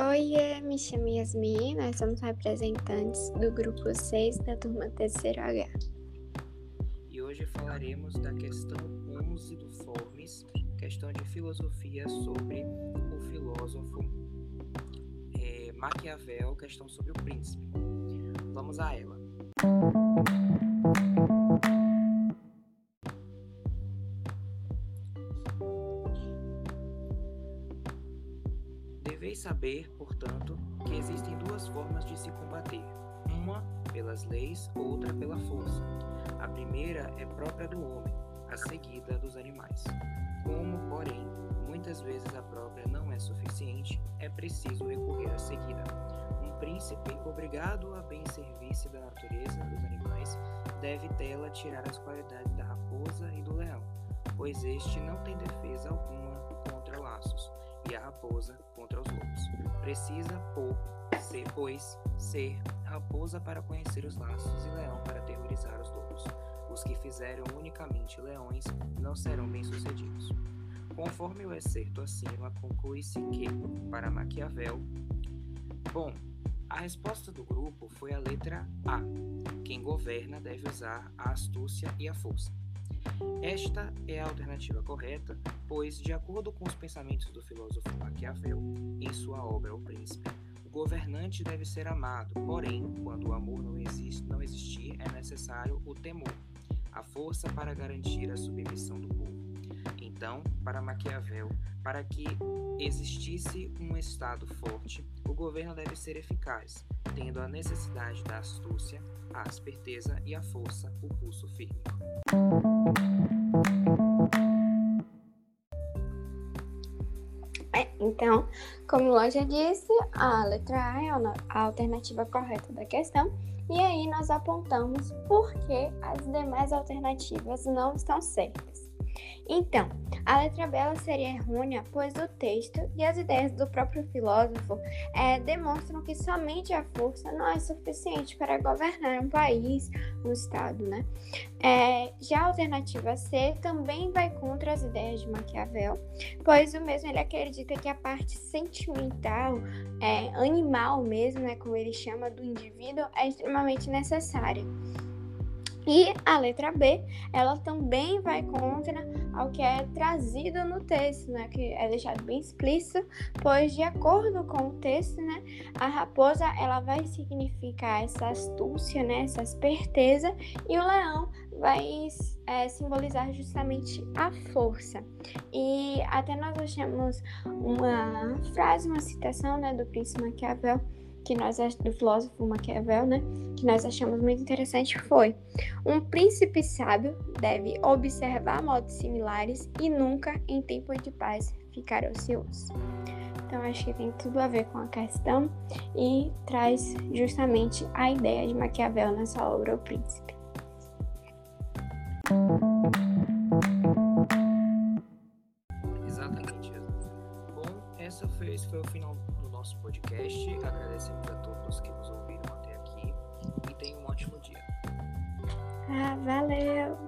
Oi, me chamo Yasmin, nós somos representantes do grupo 6 da turma terceiro H. E hoje falaremos da questão 11 do Formes, questão de filosofia sobre o filósofo é, Maquiavel, questão sobre o príncipe. Vamos a ela. Deveis saber, portanto, que existem duas formas de se combater: uma pelas leis, outra pela força. A primeira é própria do homem, a seguida dos animais. Como, porém, muitas vezes a própria não é suficiente, é preciso recorrer à seguida. Um príncipe, obrigado a bem serviço da natureza dos animais, deve dela tirar as qualidades da raposa e do leão, pois este não tem defesa alguma e a raposa contra os lobos. Precisa, por ser, pois, ser raposa para conhecer os laços e leão para aterrorizar os lobos. Os que fizeram unicamente leões não serão bem-sucedidos. Conforme o excerto acima, conclui-se que, para Maquiavel, bom, a resposta do grupo foi a letra A. Quem governa deve usar a astúcia e a força. Esta é a alternativa correta, pois, de acordo com os pensamentos do filósofo Maquiavel, em sua obra O Príncipe, o governante deve ser amado, porém, quando o amor não, existe, não existir, é necessário o temor, a força para garantir a submissão do povo. Então, para Maquiavel, para que existisse um Estado forte, o governo deve ser eficaz, tendo a necessidade da astúcia, a esperteza e a força, o pulso firme. É, então, como eu já disse, a letra A é a alternativa correta da questão, e aí nós apontamos por que as demais alternativas não estão certas. Então, a letra B seria errônea, pois o texto e as ideias do próprio filósofo é, demonstram que somente a força não é suficiente para governar um país, um estado, né? É, já a alternativa C também vai contra as ideias de Maquiavel, pois o mesmo ele acredita que a parte sentimental, é, animal mesmo, né, como ele chama, do indivíduo, é extremamente necessária. E a letra B, ela também vai contra ao que é trazido no texto, né, que é deixado bem explícito, pois de acordo com o texto, né, a raposa ela vai significar essa astúcia, né, essa esperteza, e o leão vai é, simbolizar justamente a força. E até nós achamos uma frase, uma citação, né, do príncipe Maquiavel, que nós do filósofo Maquiavel, né, que nós achamos muito interessante foi: um príncipe sábio deve observar modos similares e nunca, em tempo de paz, ficar ocioso. Então acho que tem tudo a ver com a questão e traz justamente a ideia de Maquiavel nessa obra O Príncipe. Foi, esse foi o final nosso podcast. Agradecemos a todos que nos ouviram até aqui e tenham um ótimo dia. Ah, valeu!